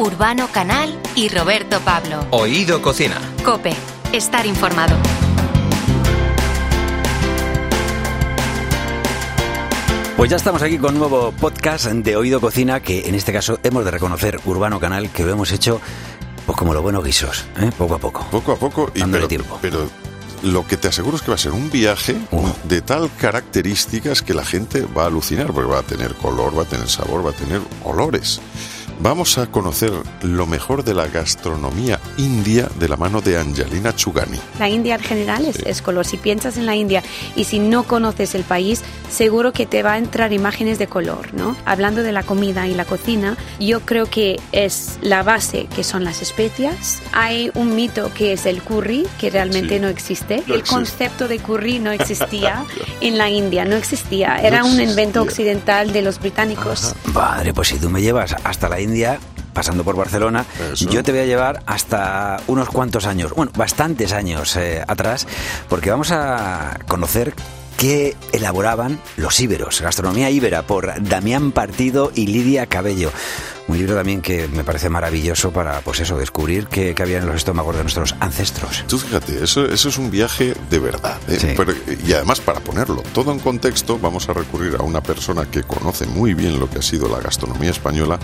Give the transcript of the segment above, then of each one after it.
Urbano Canal y Roberto Pablo. Oído Cocina. Cope, estar informado. Pues ya estamos aquí con un nuevo podcast de Oído Cocina, que en este caso hemos de reconocer Urbano Canal, que lo hemos hecho pues como los buenos guisos, ¿eh? poco a poco. Poco a poco y pero, tiempo. pero lo que te aseguro es que va a ser un viaje Uh. de tal características que la gente va a alucinar, porque va a tener color, va a tener sabor, va a tener olores. Vamos a conocer lo mejor de la gastronomía india de la mano de Angelina Chugani. La India en general es, es color. Si piensas en la India y si no conoces el país, seguro que te va a entrar imágenes de color, ¿no? Hablando de la comida y la cocina, yo creo que es la base, que son las especias. Hay un mito que es el curry, que realmente Sí. no existe. No el existe. concepto de curry no existía en la India, no existía. Era un invento occidental de los británicos. Padre, pues si tú me llevas hasta la India, pasando por Barcelona, Eso. yo te voy a llevar hasta unos cuantos años, bueno, bastantes años eh, atrás, porque vamos a conocer qué elaboraban los íberos, gastronomía íbera, por Damián Partido y Lidia Cabello. Un libro también que me parece maravilloso para, pues eso, descubrir qué, qué había en los estómagos de nuestros ancestros. Tú fíjate, eso, eso es un viaje de verdad. ¿eh? Sí. Pero- y además, para ponerlo todo en contexto, vamos a recurrir a una persona que conoce muy bien lo que ha sido la gastronomía española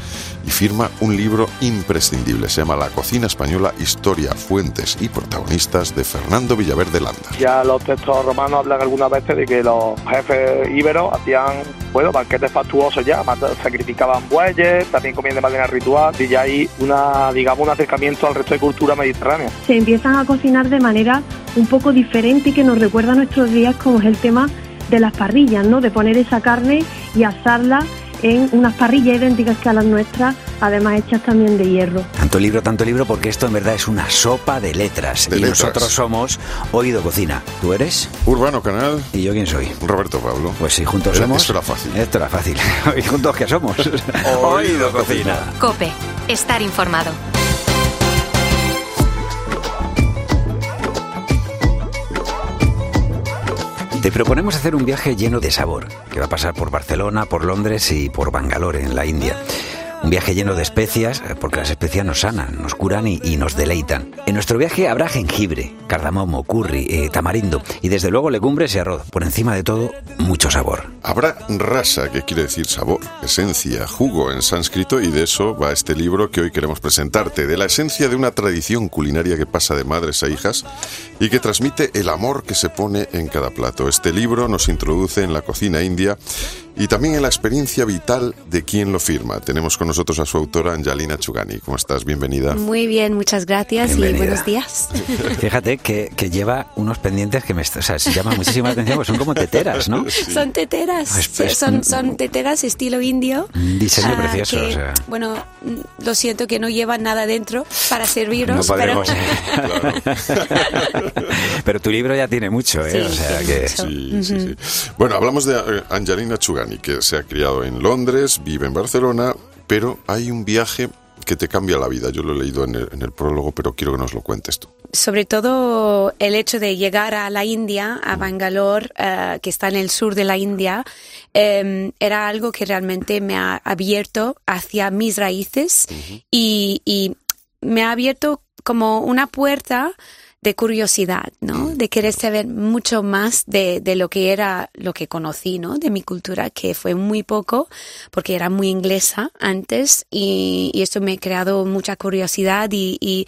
y firma un libro imprescindible. Se llama La cocina española, historia, fuentes y protagonistas de Fernando Villaverde Landa. Ya los textos romanos hablan algunas veces de que los jefes íberos hacían, bueno, banquetes fastuosos ya, sacrificaban bueyes, también comían de manera ritual y ya hay una, digamos, un acercamiento al resto de cultura mediterránea. se empiezan a cocinar de manera un poco diferente y que nos recuerda a nuestros días como es el tema de las parrillas, ¿no? De poner esa carne y asarla en unas parrillas idénticas que a las nuestras, además hechas también de hierro. Tanto libro, tanto libro, porque esto en verdad es una sopa de letras. De y letras. nosotros somos Oído Cocina. ¿Tú eres? Urbano Canal, ¿Y yo quién soy? Roberto Pablo. Pues sí, juntos Era- somos. Esto era fácil. Esto era fácil. ¿Y juntos qué somos? Oído Cocina. Cope, estar informado. Te proponemos hacer un viaje lleno de sabor, que va a pasar por Barcelona, por Londres y por Bangalore, en la India. Un viaje lleno de especias, eh, porque las especias nos sanan, nos curan y, nos deleitan. En nuestro viaje habrá jengibre, cardamomo, curry, eh, tamarindo y desde luego legumbres y arroz. Por encima de todo, mucho sabor. Habrá rasa, que quiere decir sabor, esencia, jugo en sánscrito, y de eso va este libro que hoy queremos presentarte, de la esencia de una tradición culinaria que pasa de madres a hijas y que transmite el amor que se pone en cada plato. Este libro nos introduce en la cocina india y también en la experiencia vital de quien lo firma. Tenemos con nosotros a su autora, Angelina Chugani. ¿Cómo estás? Bienvenida. Muy bien, muchas gracias y buenos días. Fíjate que, que lleva unos pendientes que me o sea, se llaman muchísima atención, pues son como teteras, ¿no? Son teteras, Pues, sí, son, mm, son teteras estilo indio. Un diseño Ah, precioso, que, o sea. Bueno, mm, lo siento que no llevan nada dentro para serviros, No podemos. pero Pero tu libro ya tiene mucho, ¿eh? Sí, o sea tiene que. mucho. Sí, sí, sí. Bueno, hablamos de eh, Angelina Chugani, que se ha criado en Londres, vive en Barcelona, pero hay un viaje que te cambia la vida. Yo lo he leído en el, en el prólogo, pero quiero que nos lo cuentes tú. sobre todo el hecho de llegar a la India, a Bangalore, eh, que está en el sur de la India, eh, era algo que realmente me ha abierto hacia mis raíces y, y me ha abierto como una puerta de curiosidad, ¿no? De querer saber mucho más de, de lo que era, lo que conocí, ¿no? De mi cultura, que fue muy poco, porque era muy inglesa antes y, y esto me ha creado mucha curiosidad y, y,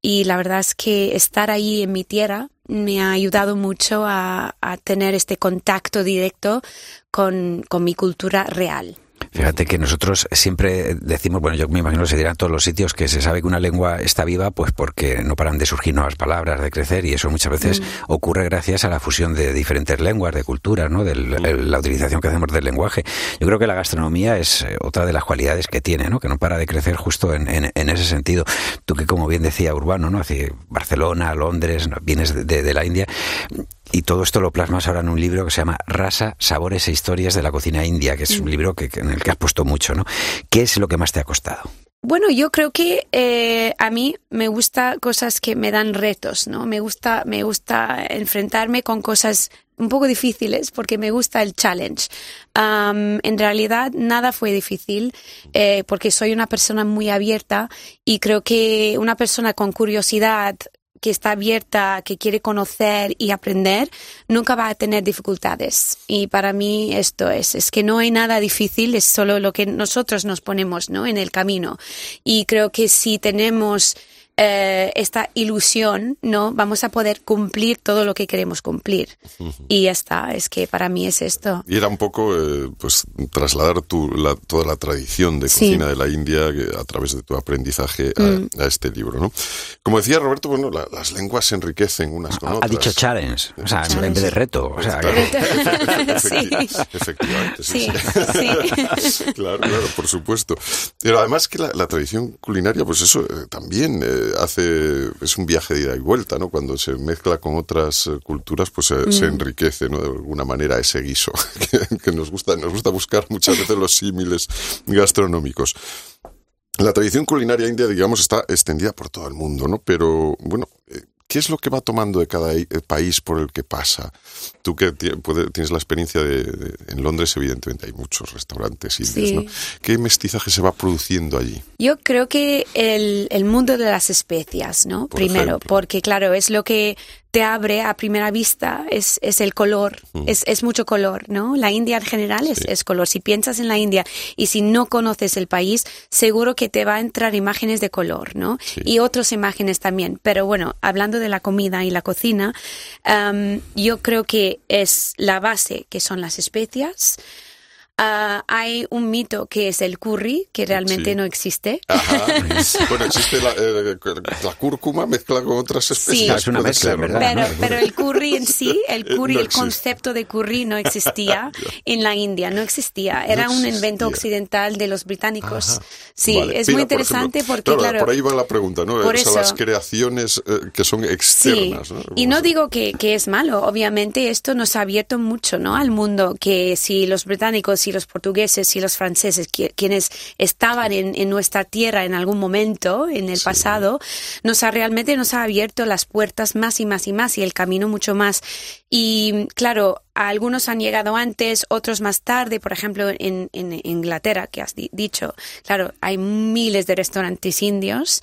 y la verdad es que estar ahí en mi tierra me ha ayudado mucho a, a tener este contacto directo con, con mi cultura real. Fíjate que nosotros siempre decimos, bueno, yo me imagino que se dirá en todos los sitios que se sabe que una lengua está viva, pues porque no paran de surgir nuevas palabras, de crecer, y eso muchas veces ocurre gracias a la fusión de diferentes lenguas, de culturas, ¿no? De la utilización que hacemos del lenguaje. Yo creo que la gastronomía es eh, otra de las cualidades que tiene, ¿no? Que no para de crecer justo en, en- en ese sentido. Tú que, como bien decía Urbano, ¿no? Hacia Barcelona, Londres, ¿no? vienes de, de- de la India, y todo esto lo plasmas ahora en un libro que se llama Rasa, Sabores e Historias de la Cocina India, que es un libro que, en el que has puesto mucho, ¿no? ¿Qué es lo que más te ha costado? Bueno, yo creo que eh, a mí me gusta cosas que me dan retos, ¿no? Me gusta, me gusta enfrentarme con cosas un poco difíciles porque me gusta el challenge. En realidad nada fue difícil eh, porque soy una persona muy abierta y creo que una persona con curiosidad que está abierta, que quiere conocer y aprender, nunca va a tener dificultades. Y para mí esto es, es que no hay nada difícil, es solo lo que nosotros nos ponemos, ¿no? En el camino. Y creo que si tenemos eh, esta ilusión, ¿no? Vamos a poder cumplir todo lo que queremos cumplir. Y ya está, es que para mí es esto. Y era un poco, eh, pues, trasladar tu, la- toda la tradición de Sí. cocina de la India a través de tu aprendizaje a, Mm. a este libro, ¿no? Como decía Roberto, bueno, la- las lenguas se enriquecen unas con Ha, ha otras. dicho challenge, o sea, en Challenge. vez de reto. O sea, Claro. Sí. Efecti- Efectivamente, sí, Sí, sí. claro, claro, por supuesto. Pero además que la, la tradición culinaria, pues eso eh, también eh, hace, es un viaje de ida y vuelta, ¿no? Cuando se mezcla con otras eh, culturas, pues eh, se enriquece, ¿no? De alguna manera ese guiso que, que nos gusta, nos gusta buscar muchas veces los símiles gastronómicos. La tradición culinaria india, digamos, está extendida por todo el mundo, ¿no? Pero, bueno, ¿qué es lo que va tomando de cada eh, país por el que pasa? Tú que tienes la experiencia de, de- En Londres, evidentemente, hay muchos restaurantes indios, Sí. ¿no? ¿Qué mestizaje se va produciendo allí? Yo creo que el, el mundo de las especias, ¿no? Por Primero, ejemplo. porque claro, es lo que te abre a primera vista, es, es el color, es, es mucho color, ¿no? La India en general es, Sí. es color. Si piensas en la India y si no conoces el país, seguro que te va a entrar imágenes de color, ¿no? Sí. Y otras imágenes también. Pero bueno, hablando de la comida y la cocina, yo creo que es la base, que son las especias. Ah, hay un mito que es el curry, que realmente Sí. no existe. Ajá. bueno, existe la, eh, la cúrcuma mezclada con otras especies. Es una mezcla, ser, ¿no? ¿verdad? Pero, ¿no? pero el curry en sí, el curry, No el concepto de curry no existía en la India, no existía. Era un invento occidental de los británicos. Ajá. Sí, Vale. es Mira, muy por interesante ejemplo, porque, claro, Por ahí va la pregunta, ¿no? por O sea, eso- las creaciones eh, que son Sí, externas, ¿no? y no digo que, que es malo, obviamente esto nos ha abierto mucho ¿no? al mundo, que si los británicos, si los portugueses, si los franceses, qui- quienes estaban en, en nuestra tierra en algún momento, en el pasado, nos ha realmente nos ha abierto las puertas más y más y más y el camino mucho más. Y claro, algunos han llegado antes, otros más tarde, por ejemplo, en, en Inglaterra, que has di- dicho, claro, hay miles de restaurantes indios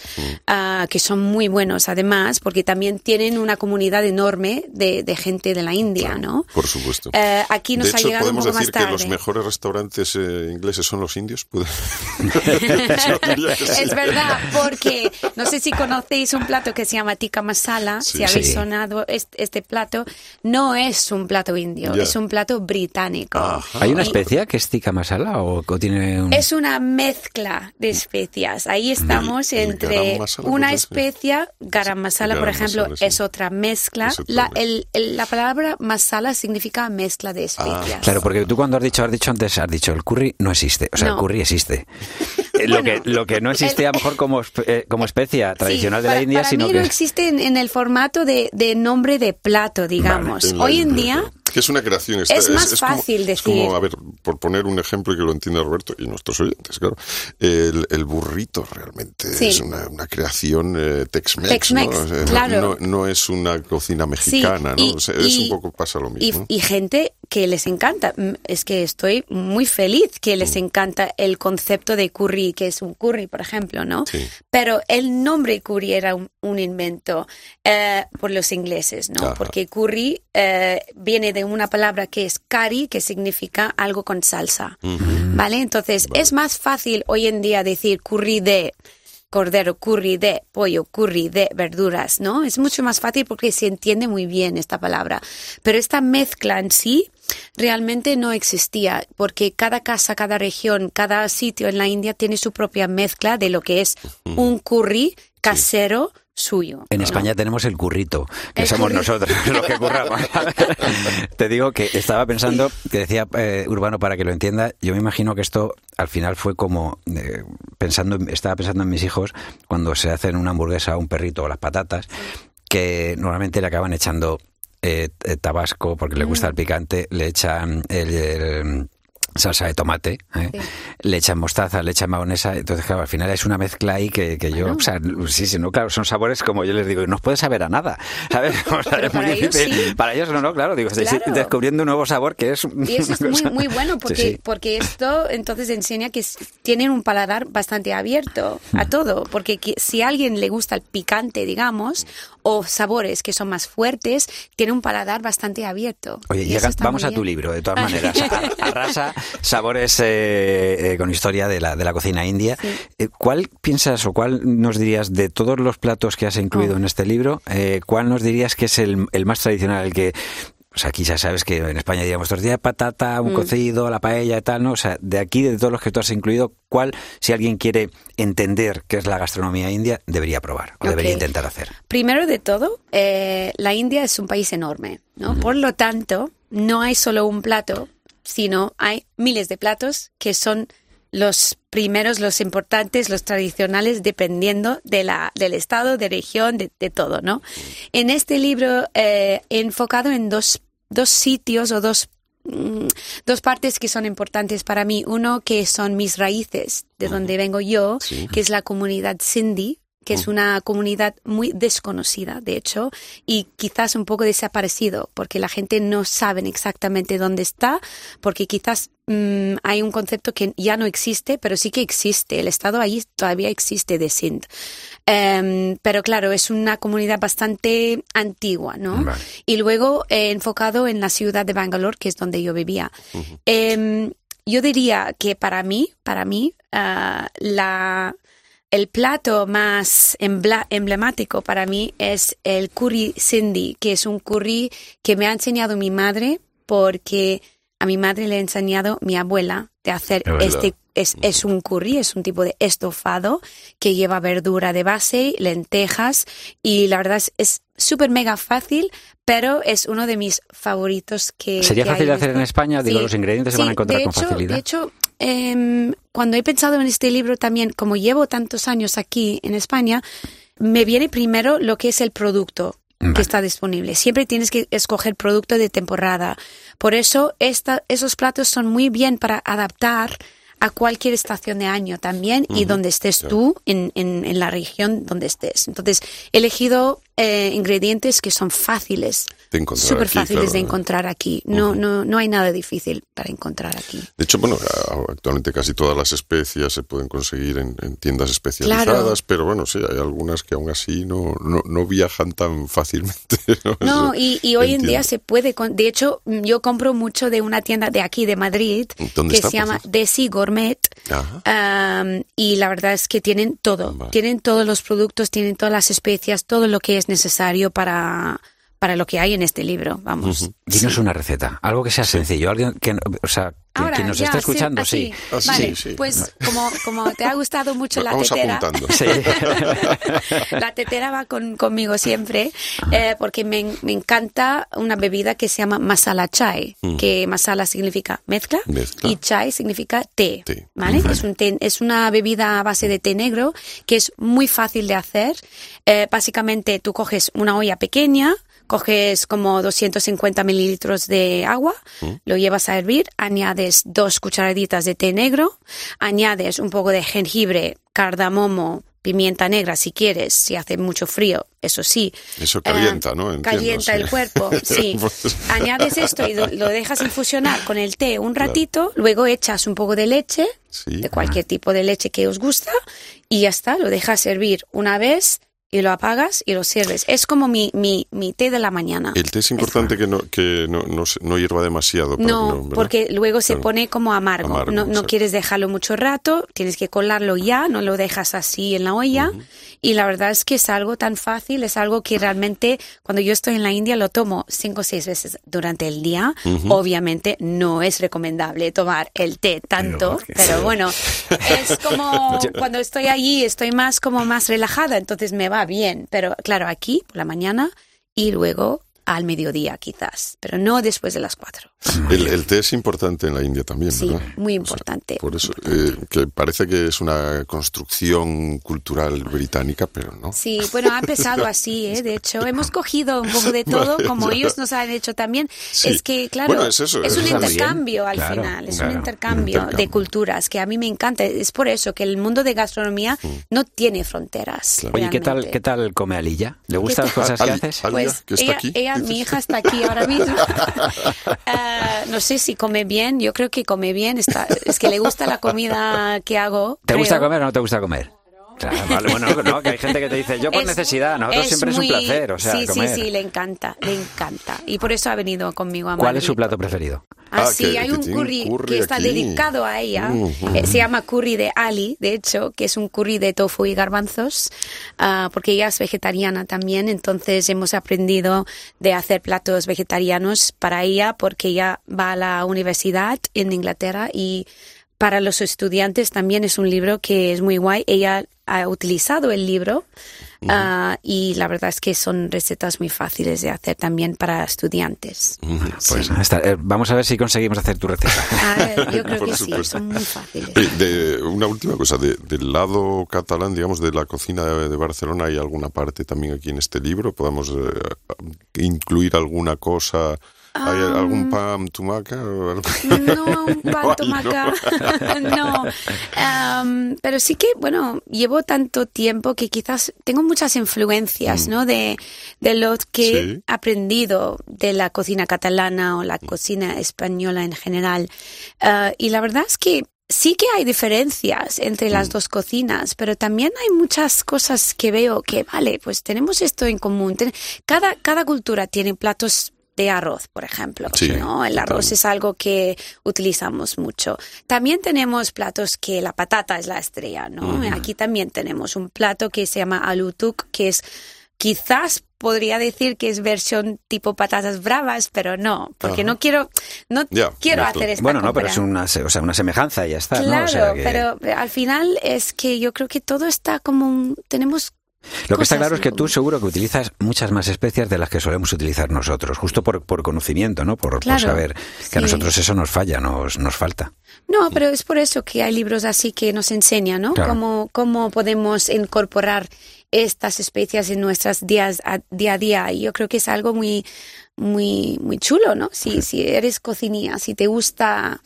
ah, que son muy buenos además, porque también tienen una comunidad enorme de, de gente de la India, ¿no? Por supuesto. Eh, aquí nos de ha hecho, llegado un podemos poco decir más que los tarde. mejores restaurantes eh, ingleses son los indios. ¿Puede- Yo diría que sí. Es verdad, porque no sé si conocéis un plato que se llama tikka masala, Sí. si habéis Sí. sonado este, este plato, no es un plato indio, Es un plato británico. Ajá. ¿Hay una especia que es tikka masala o, o tiene un... Es una mezcla de especias. Ahí estamos El- el entre masala, una especia, garam masala, por ejemplo, masala, sí. es otra mezcla. Es otra la, mezcla. el- el- la palabra masala significa mezcla de especias. Ah, Claro, porque tú cuando has dicho, has dicho antes, has dicho el curry no existe. O sea, el curry existe. Eh, lo, Bueno, que, lo que no existe a lo mejor como, eh, como especia tradicional Sí, de la para- India, para sino mí que... no existe en, en el formato de, de nombre de plato, digamos. Hoy en día. Que es una creación. es más como- fácil Es como, decir. a ver, por poner un ejemplo y que lo entienda Roberto y nuestros oyentes, claro. El, el burrito realmente Sí. es una, una creación eh, Tex-Mex. Tex-Mex, ¿no? Claro. no, no es una cocina Sí, mexicana, y- ¿no? O sea, es y- un poco pasa lo y, mismo. y gente que les encanta. Mm, Es que estoy muy feliz que Mm. les encanta el concepto de curry, que es un curry, por ejemplo, ¿no? Sí. Pero el nombre curry era un, un invento eh, por los ingleses, ¿no? Ajá. Porque curry eh, viene de una palabra que es curry, que significa algo con salsa, ¿vale? Entonces es más fácil hoy en día decir curry de cordero, curry de pollo, curry de verduras, ¿no? Es mucho más fácil porque se entiende muy bien esta palabra. Pero esta mezcla en sí realmente no existía porque cada casa, cada región, cada sitio en la India tiene su propia mezcla de lo que es un curry casero suyo. En ¿no? España tenemos el currito, que El somos nosotros los que curramos. Te digo que estaba pensando, que decía eh, Urbano para que lo entienda, yo me imagino que esto al final fue como eh, pensando, en- estaba pensando en mis hijos cuando se hacen una hamburguesa, un perrito o las patatas, que normalmente le acaban echando eh, eh, tabasco porque le gusta el picante, le echan el- el salsa de tomate, ¿eh? le echan mostaza, le echan mayonesa, entonces claro, al final es una mezcla ahí que, que yo, o sea, sí, sí, no, claro, son sabores como yo les digo, no puede saber a nada, ¿sabes? O sea, es muy para ellos difícil. sí. Para ellos no, no, claro, digo, estoy Claro. descubriendo un nuevo sabor que es... Y eso es muy, muy bueno porque, Sí, sí. porque esto entonces enseña que tienen un paladar bastante abierto a todo. Porque que- si a alguien le gusta el picante, digamos, o sabores que son más fuertes, tiene un paladar bastante abierto. Oye, Y llega- vamos a tu libro, de todas maneras. A- Arrasa, sabores eh, eh, con historia de la, de la cocina india. Eh, ¿Cuál piensas o cuál nos dirías de todos los platos que has incluido Oh. en este libro, cuál nos dirías que es el, el más tradicional, el que... O sea, aquí ya sabes que en España digamos tortilla de patata, Mm. un cocido, la paella y tal, ¿no? O sea, de aquí, de todos los que tú has incluido, ¿cuál, si alguien quiere entender qué es la gastronomía india, debería probar o debería intentar hacer? Primero de todo, eh, la India es un país enorme, ¿no? Por lo tanto, no hay solo un plato, sino hay miles de platos que son los primeros, los importantes, los tradicionales, dependiendo de la, del estado, de región, de, de todo, ¿no? En este libro eh, he enfocado en dos, dos sitios o dos mm, dos partes que son importantes para mí. Uno que son mis raíces, de donde vengo yo, Sí. que es la comunidad Sindhi, que es una comunidad muy desconocida, de hecho, y quizás un poco desaparecido, porque la gente no sabe exactamente dónde está, porque quizás mm, hay un concepto que ya no existe, pero sí que existe. El Estado ahí todavía existe de Sindh. Em, pero claro, es una comunidad bastante antigua, ¿no? Vale. Y luego he enfocado en la ciudad de Bangalore, que es donde yo vivía. Em, yo diría que para mí, para mí, ah, la, el plato más emblemático para mí es el curry sindhi, que es un curry que me ha enseñado mi madre porque a mi madre le ha enseñado mi abuela de hacer Es este es, es un curry, es un tipo de estofado que lleva verdura de base, lentejas y la verdad es- súper mega fácil, pero es uno de mis favoritos que ¿Sería que fácil de hacer en. España? Digo, los ingredientes se van a encontrar de con facilidad. De hecho, em, cuando he pensado en este libro también, como llevo tantos años aquí en España, me viene primero lo que es el producto Vale. que está disponible. Siempre tienes que escoger producto de temporada. Por eso esta, esos platos son muy bien para adaptar a cualquier estación de año también y donde estés tú en, en, en la región donde estés. Entonces, he elegido eh, ingredientes que son fáciles, De encontrar súper fáciles claro. de encontrar aquí. No, no, no hay nada difícil para encontrar aquí. De hecho, bueno, actualmente casi todas las especias se pueden conseguir en, en tiendas especializadas, Claro. pero bueno, sí, hay algunas que aún así no, no, no viajan tan fácilmente. No, No, y, y hoy en día entiendo. se puede. con- De hecho, yo compro mucho de una tienda de aquí, de Madrid, ¿Dónde que está, se llama? Desi Gourmet. Am, y la verdad es que tienen todo. Vale. Tienen todos los productos, tienen todas las especias, todo lo que es necesario para, para lo que hay en este libro. Vamos. Dinos una receta, algo que sea sencillo, alguien que, o sea, que, Ahora, que nos ya, esté sí, escuchando, sí. Ah, sí, Vale, sí. pues como, como te ha gustado mucho la Vamos tetera. La tetera va con- conmigo siempre eh, porque me, me encanta una bebida que se llama masala chai, que masala significa mezcla, Mezcla. y chai significa té, Té. ¿vale? Es, un té- es una bebida a base de té negro que es muy fácil de hacer. Eh, básicamente tú coges una olla pequeña, coges como 250 mililitros de agua, lo llevas a hervir, añades dos cucharaditas de té negro, añades un poco de jengibre, cardamomo, pimienta negra si quieres, si hace mucho frío, eso sí. Eso calienta, Eh, ¿no? Entiendo, calienta sí. el cuerpo, sí. Pues- Añades esto y lo, dejas infusionar con el té un ratito, luego echas un poco de leche, Sí. de cualquier tipo de leche que os gusta, y ya está, lo dejas hervir una vez y lo apagas y lo sirves. Es como mi, mi, mi té de la mañana. El té es importante que no, que no, no, no hierva demasiado. No, porque luego se Claro. pone como amargo. Amargo, no, no quieres dejarlo mucho rato, tienes que colarlo ya, no lo dejas así en la olla. Y la verdad es que es algo tan fácil, es algo que realmente cuando yo estoy en la India lo tomo cinco o seis veces durante el día. Obviamente no es recomendable tomar el té tanto, pero, bueno, es como cuando estoy allí estoy más como más relajada, entonces me va bien. Pero claro, aquí por la mañana y luego al mediodía quizás, pero no después de las cuatro. El, el té es importante en la India también, Sí, ¿verdad? muy importante. Por eso, eh, que parece que es una construcción cultural británica, pero no. Sí, bueno, ha empezado así, ¿eh? De hecho, hemos cogido un poco de todo, Vale, como ya. ellos nos han hecho también. Sí. Es que, claro, Bueno, es eso, un eso está muy bien. intercambio al Claro, final, es claro, un intercambio, intercambio. de culturas que a mí me encanta. Es por eso que el mundo de gastronomía no tiene fronteras. Oye, ¿qué tal. ¿qué tal come Alilla? ¿Le gustan las cosas que haces? Alia, Pues que está ella, aquí, ella, mi hija está aquí ahora mismo. No sé si come bien, yo creo que come bien. Está, es que le gusta la comida que hago. ¿Te gusta comer o no te gusta comer? Claro, vale, bueno, no, que hay gente que te dice, yo por Es- necesidad, nosotros siempre muy- es un placer, o sea, sí, comer. sí, sí, le encanta, le encanta. Y por eso ha venido conmigo a ¿Cuál es su Madrid. plato preferido? Ah, Ah, sí, que- hay que un curry, curry que está aquí. dedicado a ella. Eh, se llama curry de Ali, de hecho, que es un curry de tofu y garbanzos, ah, porque ella es vegetariana también. Entonces hemos aprendido de hacer platos vegetarianos para ella, porque ella va a la universidad en Inglaterra y para los estudiantes también es un libro que es muy guay. Ella ha utilizado el libro ah, y la verdad es que son recetas muy fáciles de hacer también para estudiantes. Pues está- eh, vamos a ver si conseguimos hacer tu receta. A ver, yo creo Por que sí, supuesto. son muy fáciles. Eh, de- una última cosa, de- del lado catalán, digamos, de la cocina de, de Barcelona, ¿hay alguna parte también aquí en este libro? ¿Podemos eh, incluir alguna cosa? ¿Hay algún pan tumaca? No, un No pan hay, tomaca. no. Pero sí que, bueno, llevo tanto tiempo que quizás tengo muchas influencias, ¿no? De, de lo que Sí. he aprendido de la cocina catalana o la cocina española en general. Ah, y la verdad es que sí que hay diferencias entre las dos cocinas, pero también hay muchas cosas que veo que, vale, pues tenemos esto en común. Cada, cada cultura tiene platos de arroz, por ejemplo, Sí, ¿no? El arroz es algo que utilizamos mucho. También tenemos platos que la patata es la estrella, ¿no? Aquí también tenemos un plato que se llama alutuk, que es quizás podría decir que es versión tipo patatas bravas, pero no, porque no quiero, no Ya, quiero hacer esta Bueno, no, pero es una, se- o sea, una semejanza y ya está, ¿no? Claro, O sea que- pero al final es que yo creo que todo está como un- tenemos Lo que está claro es que tú común. seguro que utilizas muchas más especias de las que solemos utilizar nosotros, justo por, por conocimiento, ¿no? Por, saber que a nosotros eso nos falla, nos, nos falta. No, pero es por eso que hay libros así que nos enseñan, ¿no? Claro. Cómo, cómo podemos incorporar estas especias en nuestras días a, día a día. Y yo creo que es algo muy, muy, muy chulo, ¿no? Si, si eres cocinía, si te gusta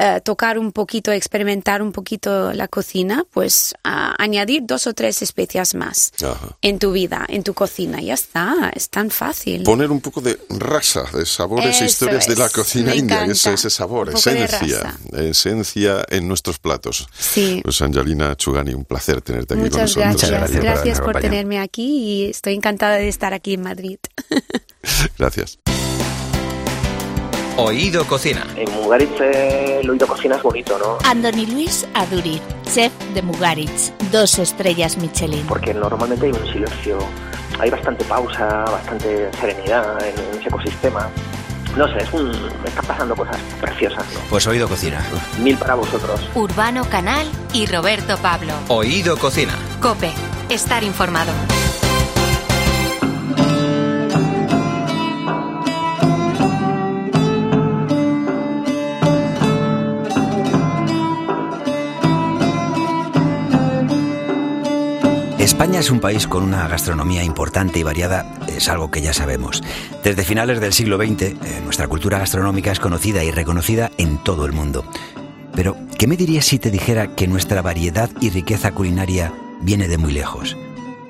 eh, tocar un poquito, experimentar un poquito la cocina, pues añadir dos o tres especias más Ajá. en tu vida, en tu cocina. Ya está, es tan fácil. Poner un poco de rasa, de sabores e historias de la cocina me india, ese, ese sabor, esencia, esencia en nuestros platos. Sí. Pues Angelina Chugani, un placer tenerte aquí con Muchas nosotros. gracias. Muchas gracias por Gracias por tenerme aquí y estoy encantada de estar aquí en Madrid. Gracias. Oído Cocina. En Mugaritz eh, el oído cocina es bonito, ¿no? Andoni Luis Aduriz, chef de Mugaritz, dos estrellas Michelin. Porque normalmente hay un silencio, hay bastante pausa, bastante serenidad en, en ese ecosistema. No sé, es un, están pasando cosas preciosas, ¿no? Pues Oído Cocina. Mil para vosotros. Urbano Canal y Roberto Pablo. Oído Cocina. Cope, estar informado. España es un país con una gastronomía importante y variada, es algo que ya sabemos. Desde finales del siglo XX, eh, nuestra cultura gastronómica es conocida y reconocida en todo el mundo. Pero, ¿qué me dirías si te dijera que nuestra variedad y riqueza culinaria viene de muy lejos?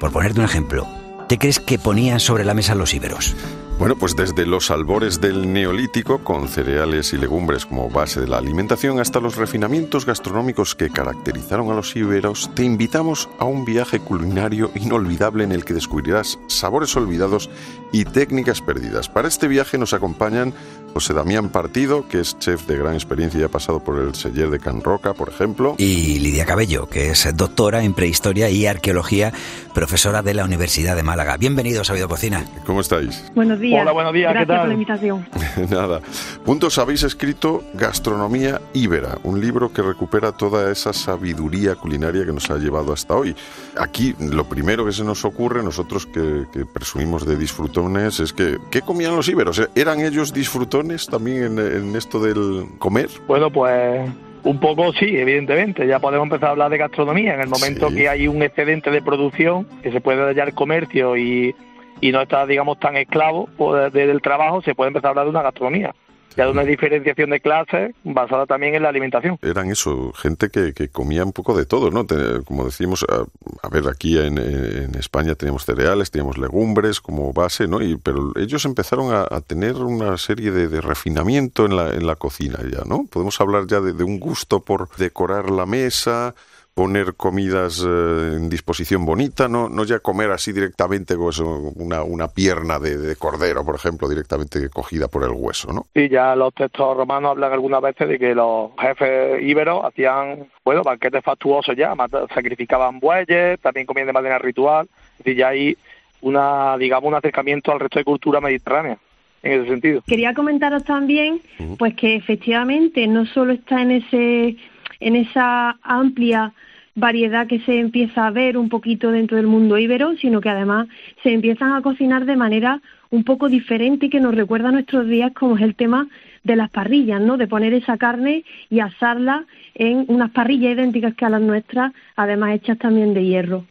Por ponerte un ejemplo, ¿qué crees que ponían sobre la mesa los íberos? Bueno, pues desde los albores del neolítico, con cereales y legumbres como base de la alimentación, hasta los refinamientos gastronómicos que caracterizaron a los íberos, te invitamos a un viaje culinario inolvidable en el que descubrirás sabores olvidados y técnicas perdidas. Para este viaje nos acompañan José Damián Partido, que es chef de gran experiencia y ha pasado por el Seller de Can Roca, por ejemplo. Y Lidia Cabello, que es doctora en prehistoria y arqueología, profesora de la Universidad de Málaga. Bienvenidos a Oído Cocina. ¿Cómo estáis? Buenos días. Hola, buenos días, ¿qué Gracias tal? por la invitación. Nada. Puntos, habéis escrito Gastronomía Íbera, un libro que recupera toda esa sabiduría culinaria que nos ha llevado hasta hoy. Aquí lo primero que se nos ocurre, nosotros que, que presumimos de disfrutones, es que ¿qué comían los íberos? ¿Eran ellos disfrutones también en, en esto del comer? Bueno, pues un poco sí, evidentemente. Ya podemos empezar a hablar de gastronomía. En el momento Sí. que hay un excedente de producción, que se puede hallar comercio y, y no está, digamos, tan esclavo pues, de- del trabajo, se puede empezar a hablar de una gastronomía. Ya de una diferenciación de clases basada también en la alimentación. Eran eso, gente que, que comía un poco de todo, ¿no? Como decimos, a, ver, aquí en, en España teníamos cereales, teníamos legumbres como base, ¿no? Y, pero ellos empezaron a, tener una serie de, de refinamiento en la, en la cocina ya, ¿no? Podemos hablar ya de un gusto por decorar la mesa, poner comidas eh, en disposición bonita, no, no ya comer así directamente pues, una, una pierna de, de cordero, por ejemplo, directamente cogida por el hueso, ¿no? Sí, ya los textos romanos hablan algunas veces de que los jefes íberos hacían, bueno, banquetes fastuosos ya, sacrificaban bueyes, también comían de manera ritual. Es decir, ya hay una, digamos, un acercamiento al resto de cultura mediterránea en ese sentido. Quería comentaros también, pues que efectivamente no solo está en ese, en esa amplia variedad que se empieza a ver un poquito dentro del mundo íbero, sino que además se empiezan a cocinar de manera un poco diferente y que nos recuerda a nuestros días, como es el tema de las parrillas, ¿no? De poner esa carne y asarla en unas parrillas idénticas que a las nuestras, además hechas también de hierro.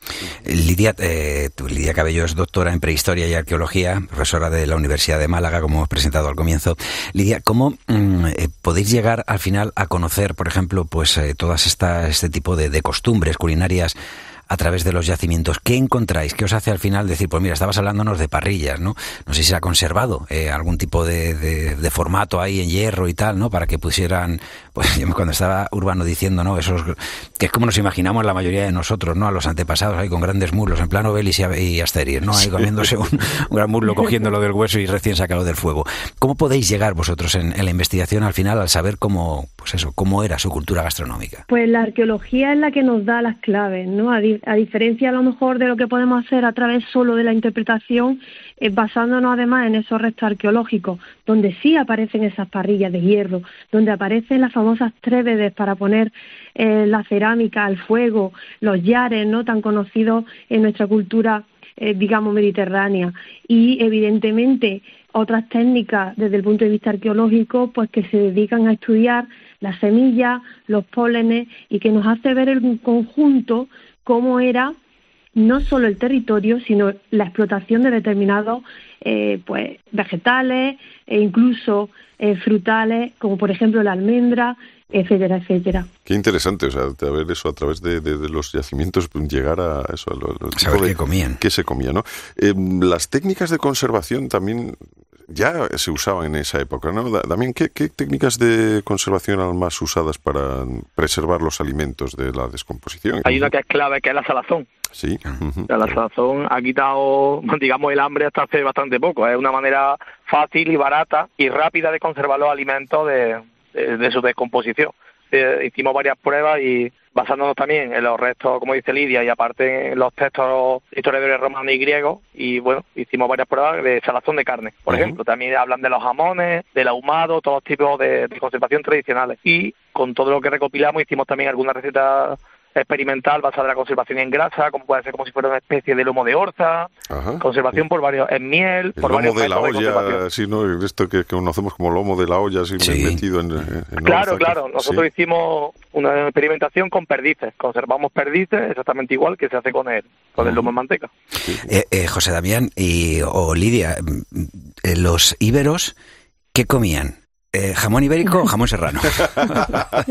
Lidia, eh, Lidia Cabello es doctora en prehistoria y arqueología, profesora de la Universidad de Málaga, como hemos presentado al comienzo. Lidia, ¿cómo mm, eh, podéis llegar al final a conocer, por ejemplo, pues eh, todas esta, este tipo de costumbres culinarias a través de los yacimientos? ¿Qué encontráis? ¿Qué os hace al final decir, pues mira, estabas hablándonos de parrillas, ¿no? No sé si se ha conservado eh, algún tipo de, de- de formato ahí en hierro y tal, ¿no? Para que pusieran, pues yo cuando estaba Urbano diciendo, ¿no? Esos, que es como nos imaginamos la mayoría de nosotros, ¿no? A los antepasados ahí con grandes muslos, en plano Belis y, y Asteris, ¿no? Ahí comiéndose un, un gran muslo, cogiéndolo del hueso y recién sacado del fuego. ¿Cómo podéis llegar vosotros en, en la investigación al final al saber cómo, pues eso, cómo era su cultura gastronómica? Pues la arqueología es la que nos da las claves, ¿no? A, di- a diferencia a lo mejor de lo que podemos hacer a través solo de la interpretación, eh, basándonos además en esos restos arqueológicos, donde sí aparecen esas parrillas de hierro, donde aparecen las famosas trévedes para poner eh, la cerámica al fuego, los yares, ¿no? Tan conocidos en nuestra cultura, eh, digamos, mediterránea. Y evidentemente otras técnicas desde el punto de vista arqueológico, pues que se dedican a estudiar las semillas, los pólenes y que nos hace ver en conjunto cómo era no solo el territorio, sino la explotación de determinados eh, pues vegetales e incluso eh, frutales, como por ejemplo la almendra, etcétera, etcétera. Qué interesante, o sea, de ver eso a través de, de- de los yacimientos, pues, llegar a eso, a lo, lo tipo Saber de- qué comían. qué se comía, ¿no? Eh, las técnicas de conservación también ya se usaban en esa época, ¿no? También, ¿qué, qué técnicas de conservación eran más usadas para preservar los alimentos de la descomposición? Hay una que es clave, que es la salazón. Sí. sea, la salazón ha quitado, digamos, el hambre hasta hace bastante poco. Es una manera fácil y barata y rápida de conservar los alimentos de, de- de su descomposición. Eh, hicimos varias pruebas y basándonos también en los restos, como dice Lidia, y aparte en los textos historiadores romanos y griegos, y bueno, hicimos varias pruebas de salazón de carne, por ejemplo. También hablan de los jamones, del ahumado, todos los tipos de, de conservación tradicionales. Y con todo lo que recopilamos hicimos también algunas recetas experimental basada en la conservación en grasa, como puede ser como si fuera una especie de lomo de orza, Ajá. conservación por varios, en miel, El por lomo varios de la de olla, sí, ¿no? Esto que, que conocemos como lomo de la olla, así Sí. metido en, en Claro, orza, claro. que- Nosotros sí. hicimos una experimentación con perdices. Conservamos perdices exactamente igual que se hace con el, con el lomo en manteca. Eh, eh, José Damián y, o Lidia, mm, eh, los íberos, ¿qué comían? Eh, ¿Jamón ibérico o jamón serrano?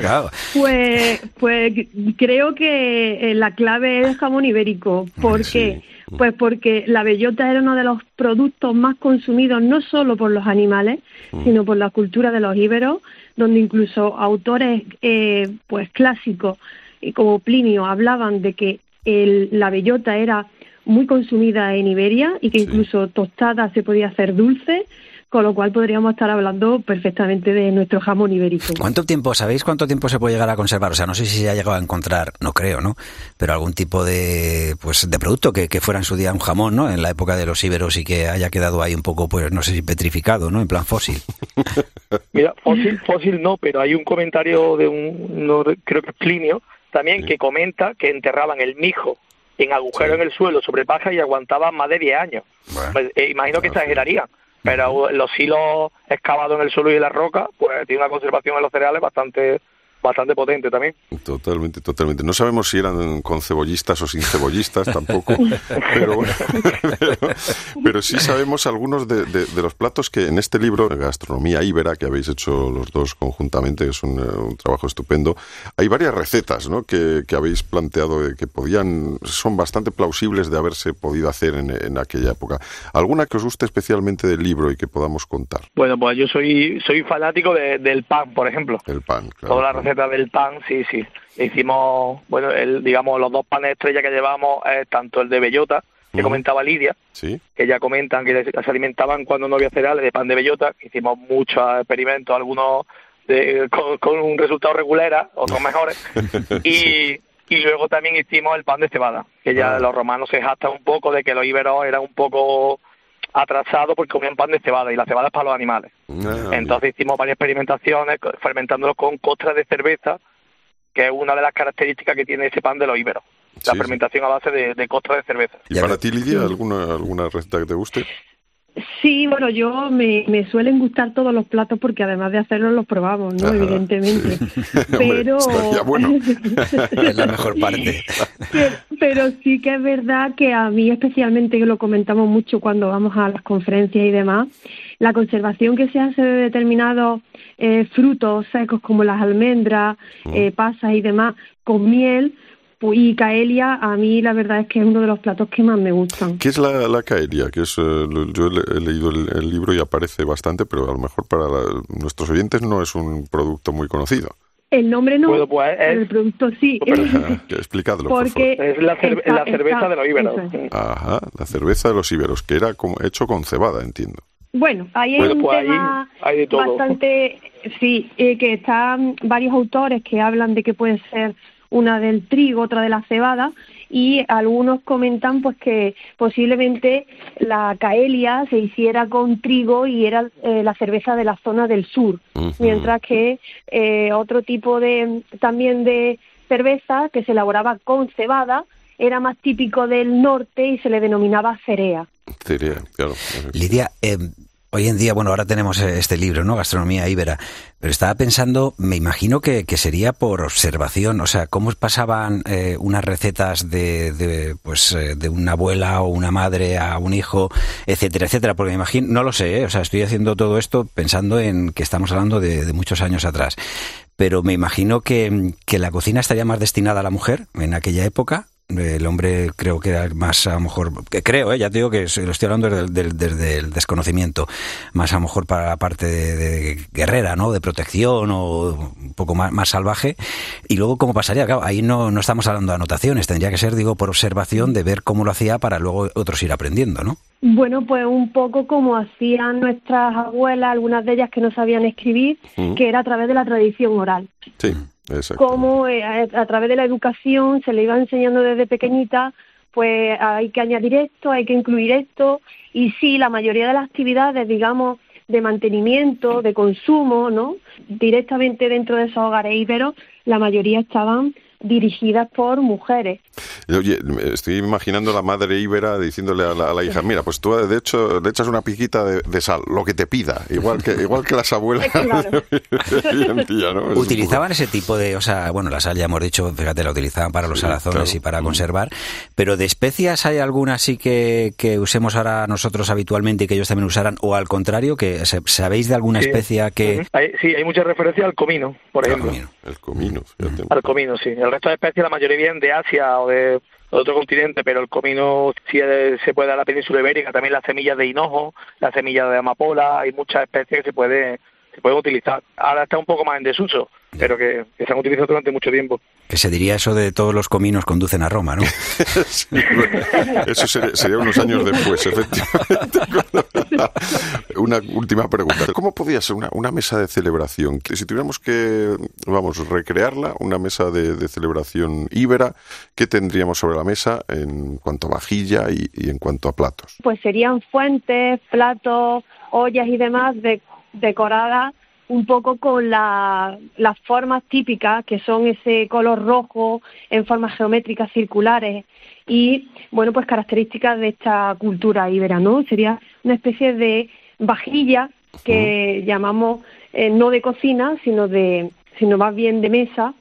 claro. Pues, pues creo que eh, la clave es jamón ibérico. ¿Por qué? Pues porque la bellota era uno de los productos más consumidos no solo por los animales, sino por la cultura de los íberos, donde incluso autores eh, pues clásicos eh, como Plinio hablaban de que el- la bellota era muy consumida en Iberia y que Sí. incluso tostada se podía hacer dulce, con lo cual podríamos estar hablando perfectamente de nuestro jamón ibérico. ¿Cuánto tiempo, sabéis cuánto tiempo se puede llegar a conservar? O sea, no sé si se ha llegado a encontrar, no creo, ¿no? Pero algún tipo de, pues, de producto que, que fuera en su día un jamón, ¿no? En la época de los íberos y que haya quedado ahí un poco, pues, no sé si petrificado, ¿no? En plan fósil. Mira, fósil, fósil no, pero hay un comentario de un, no re- creo que es Plinio, también que comenta que enterraban el mijo en agujero en el suelo sobre paja y aguantaban más de 10 años. Bueno. Pues, eh, imagino que exagerarían, pero los silos excavados en el suelo y en la roca, pues tiene una conservación en los cereales bastante bastante potente también. Totalmente, totalmente. No sabemos si eran con cebollistas o sin cebollistas tampoco, pero, bueno, pero, sí sabemos algunos de, los platos que en este libro, Gastronomía Ibera, que habéis hecho los dos conjuntamente, que es un, un trabajo estupendo, hay varias recetas ¿no? que, que, habéis planteado que podían, son bastante plausibles de haberse podido hacer en, en, aquella época. ¿Alguna que os guste especialmente del libro y que podamos contar? Bueno, pues yo soy, soy fanático del pan, por ejemplo. El pan, claro del pan, sí, sí. Hicimos, bueno, el, digamos, los dos panes estrella que llevamos es tanto el de bellota, que comentaba Lidia, que ya comentan que se alimentaban cuando no había cereales de pan de bellota. Hicimos muchos experimentos, algunos de, con, un resultado regular, otros mejores. y, y luego también hicimos el pan de cebada, que ya ah. los romanos se jactan un poco de que los íberos eran un poco atrasado porque comían pan de cebada y la cebada es para los animales. Ah, Entonces hicimos varias experimentaciones fermentándolo con costras de cerveza, que es una de las características que tiene ese pan de los íberos. La fermentación a base de, de costras de cerveza. ¿Y para ti, Lidia, alguna, alguna receta que te guste? Sí, bueno, yo me, me suelen gustar todos los platos porque además de hacerlos los probamos, ¿no? Evidentemente. Pero bueno. es la mejor parte. Pero, sí que es verdad que a mí especialmente que lo comentamos mucho cuando vamos a las conferencias y demás, la conservación que se hace de determinados eh, frutos secos como las almendras, mm. eh, pasas y demás con miel y caelia a mí la verdad es que es uno de los platos que más me gustan. ¿Qué es la, caelia? Que es, eh, yo he, leído el, libro y aparece bastante, pero a lo mejor para nuestros oyentes no es un producto muy conocido. El nombre no, pues, el producto sí. explicadlo, Porque Es la, cerveza de los íberos. Ajá, la cerveza de los íberos, que era como, hecho con cebada, entiendo. Bueno, ahí hay un pues tema bastante, sí, eh, que están varios autores que hablan de que puede ser una del trigo, otra de la cebada, y algunos comentan pues que posiblemente la caelia se hiciera con trigo y era eh, la cerveza de la zona del sur, mientras que eh, otro tipo de también de cerveza que se elaboraba con cebada era más típico del norte y se le denominaba cerea. Cerea, claro. Lidia, eh, Hoy en día, bueno, ahora tenemos eh, este libro, ¿no? Gastronomía Ibera, pero estaba pensando, me imagino que, sería por observación, o sea, cómo pasaban eh, unas recetas de, de, pues, eh, de una abuela o una madre a un hijo, etcétera, etcétera, porque me imagino, no lo sé, o sea, estoy haciendo todo esto pensando en que estamos hablando de, de muchos años atrás, pero me imagino que, que la cocina estaría más destinada a la mujer en aquella época, el hombre creo que era más a lo mejor, que creo, ¿eh? ya te digo que lo estoy hablando desde, el desconocimiento, más a lo mejor para la parte de, guerrera, ¿no? De protección o un poco más, más salvaje. Y luego, ¿cómo pasaría? Claro, ahí no, no estamos hablando de anotaciones, tendría que ser, digo, por observación de ver cómo lo hacía para luego otros ir aprendiendo, ¿no? Bueno, pues un poco como hacían nuestras abuelas, algunas de ellas que no sabían escribir, que era a través de la tradición oral. Sí cómo eh, a, través de la educación se le iba enseñando desde pequeñita, pues hay que añadir esto, hay que incluir esto, y sí, la mayoría de las actividades, digamos, de mantenimiento, de consumo, ¿no? Directamente dentro de esos hogares íberos, la mayoría estaban dirigidas por mujeres. Oye, estoy imaginando a la madre íbera diciéndole a la, hija, mira, pues tú de hecho le echas una piquita de, sal, lo que te pida, igual que igual que las abuelas Utilizaban ese tipo de, o sea, bueno, la sal ya hemos dicho, fíjate, la utilizaban para los salazones y para conservar, pero de especias hay alguna así que, que usemos ahora nosotros habitualmente y que ellos también usaran, o al contrario, que sabéis de alguna especia que... sí, hay mucha referencia al comino, por ejemplo. Comino, Al comino, sí. El resto de especies, la mayoría vienen de Asia o de otro continente, pero el comino sí se puede dar a la península ibérica, también las semillas de hinojo, las semillas de amapola, hay muchas especies que se puede se pueden utilizar. Ahora está un poco más en desuso, pero que, se han utilizado durante mucho tiempo. Que se diría eso de todos los cominos conducen a Roma, ¿no? eso sería, unos años después, efectivamente. una última pregunta. ¿Cómo podría ser una, mesa de celebración? Si tuviéramos que, vamos, recrearla, una mesa de, celebración íbera, ¿qué tendríamos sobre la mesa en cuanto a vajilla y, y en cuanto a platos? Pues serían fuentes, platos, ollas y demás de decorada un poco con las formas típicas, que son ese color rojo en formas geométricas circulares y, bueno, pues características de esta cultura ibera, ¿no? Sería una especie de vajilla que llamamos eh, no de cocina, sino de sino más bien de mesa,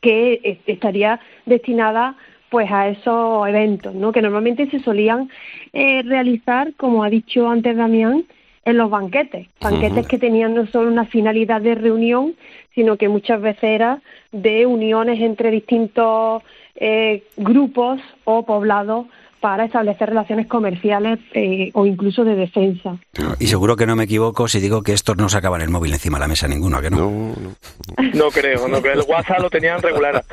que eh, estaría destinada pues a esos eventos, ¿no? Que normalmente se solían eh, realizar, como ha dicho antes Damián, en los banquetes, banquetes que tenían no solo una finalidad de reunión, sino que muchas veces era de uniones entre distintos eh, grupos o poblados para establecer relaciones comerciales eh, o incluso de defensa. Y seguro que no me equivoco si digo que estos no sacaban el móvil encima de la mesa ninguno, que no? No, no. No creo, no creo. El WhatsApp lo tenían regular.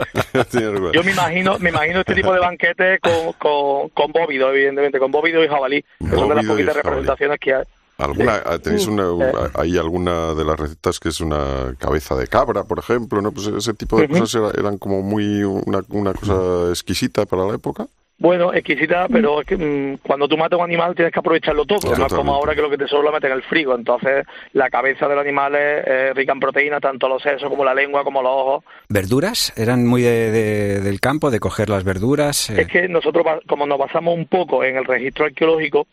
Yo me imagino, me imagino este tipo de banquetes con, con, con bóvido, evidentemente, con bóvido y jabalí, que son de las poquitas jabalí. representaciones que hay. ¿Alguna, Sí. ¿Tenéis una, eh. hay alguna de las recetas que es una cabeza de cabra, por ejemplo? ¿no? Pues ese tipo de cosas era- eran como muy una, una cosa exquisita para la época. Bueno, exquisita, pero es que mm, cuando tú matas un animal tienes que aprovecharlo todo. No es como ahora que lo que te solo lo meten en el frigo. Entonces, la cabeza del animal es eh, rica en proteínas, tanto los sesos como la lengua, como los ojos. ¿Verduras? ¿Eran muy de, de- del campo, de coger las verduras? Eh, Es que nosotros, como nos basamos un poco en el registro arqueológico,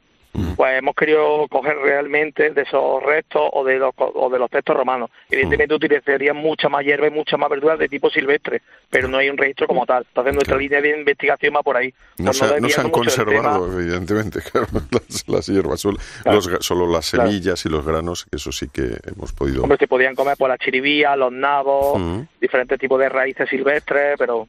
pues hemos querido coger realmente de esos restos o de los, o de los textos romanos. Evidentemente utilizarían mucha más hierba y mucha más verduras de tipo silvestre, pero no hay un registro como tal. Entonces nuestra línea de investigación va por ahí. No Por se, no se desviarnos han conservado, evidentemente, claro, las, las hierbas. Solo, los solo las Claro. semillas y los granos, eso sí que hemos podido. Hombre, se podían comer por las chiribías, los nabos, diferentes tipos de raíces silvestres, pero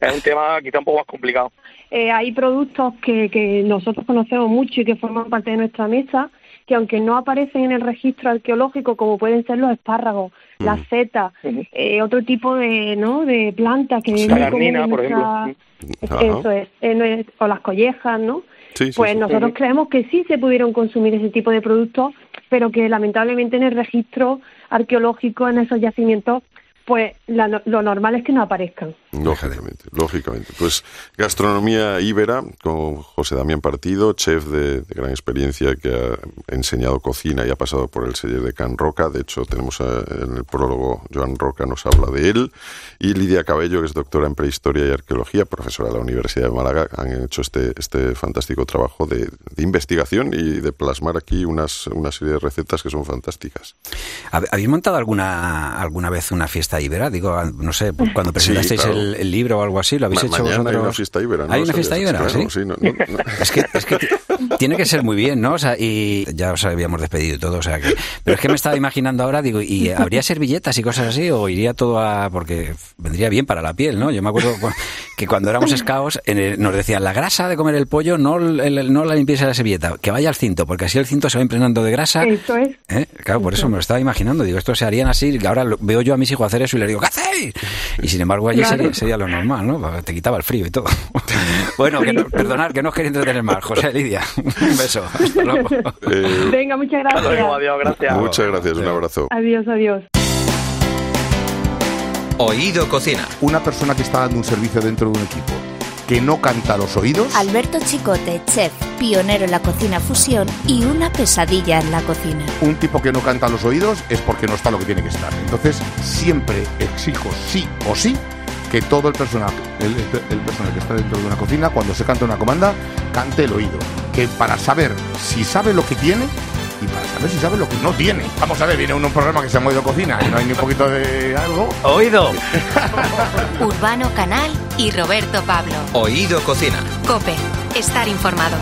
es un tema quizá un poco más complicado. Eh, hay productos que, que nosotros conocemos mucho y que forman parte de nuestra mesa, que aunque no aparecen en el registro arqueológico, como pueden ser los espárragos, las setas, eh, otro tipo de, ¿no? de plantas que La garnina, en por nuestra- Ajá. Eso es, eh, no es- o las collejas, ¿no? Sí, sí, Pues sí. nosotros creemos que sí se pudieron consumir ese tipo de productos, pero que lamentablemente en el registro arqueológico, en esos yacimientos, pues la no- lo normal es que no aparezcan. Lógicamente, lógicamente. Pues gastronomía íbera con José Damián Partido, chef de, de gran experiencia que ha enseñado cocina y ha pasado por el sello de Can Roca. De hecho, tenemos eh, en el prólogo Joan Roca nos habla de él. Y Lidia Cabello, que es doctora en prehistoria y arqueología, profesora de la Universidad de Málaga, han hecho este, este fantástico trabajo de, de investigación y de plasmar aquí unas, una serie de recetas que son fantásticas. ¿hab- ¿Habéis montado alguna alguna vez una fiesta ibera? Digo, no sé, cuando presentasteis claro. el, el libro o algo así, ¿lo habéis Ma- hecho vosotros? hay una fiesta íbera, ¿no? ¿Hay una fiesta íbera? Claro, ¿sí? sí, no- no-. Es que, es que tiene que ser muy bien, ¿no? O sea, y ya os habíamos despedido y todo, o sea que... Pero es que me estaba imaginando ahora, digo, ¿y habría servilletas y cosas así? ¿O iría todo a...? Porque vendría bien para la piel, ¿no? Yo me acuerdo cu- que cuando éramos el- nos decían, la grasa de comer el pollo no, el- el- no la limpies en la servilleta, que vaya al cinto, porque así el cinto se va impregnando de grasa. Eso es. ¿Eh? Claro, por eso me lo estaba imaginando. Digo, esto se harían así. y Ahora veo yo a mis hijos hacer eso y les digo, ¿qué hacéis? Y sin embargo, allí Claro. sería, sería lo normal, ¿no? Te quitaba el frío y todo. bueno, que no, perdonad, que no os quería entretener más. José Lidia, un beso. Hasta luego. Eh, Venga, muchas Hasta luego, gracias. adiós, gracias. muchas gracias, un abrazo. Adiós, adiós. Oído Cocina. Una persona que está dando un servicio dentro de un equipo que no canta a los oídos, Alberto Chicote, chef, pionero en la cocina fusión y una pesadilla en la cocina. un tipo que no canta a los oídos es porque no está lo que tiene que estar. Entonces, siempre exijo sí o sí que todo el personal, el, el personal que está dentro de una cocina, cuando se canta una comanda, cante el oído. Que para saber si sabe lo que tiene y para saber si sabe lo que no tiene. Vamos a ver, viene uno un programa que se llama Oído Cocina y no hay ni un poquito de algo. Oído. Urbano Canal y Roberto Pablo. Oído Cocina. Cope, estar informado.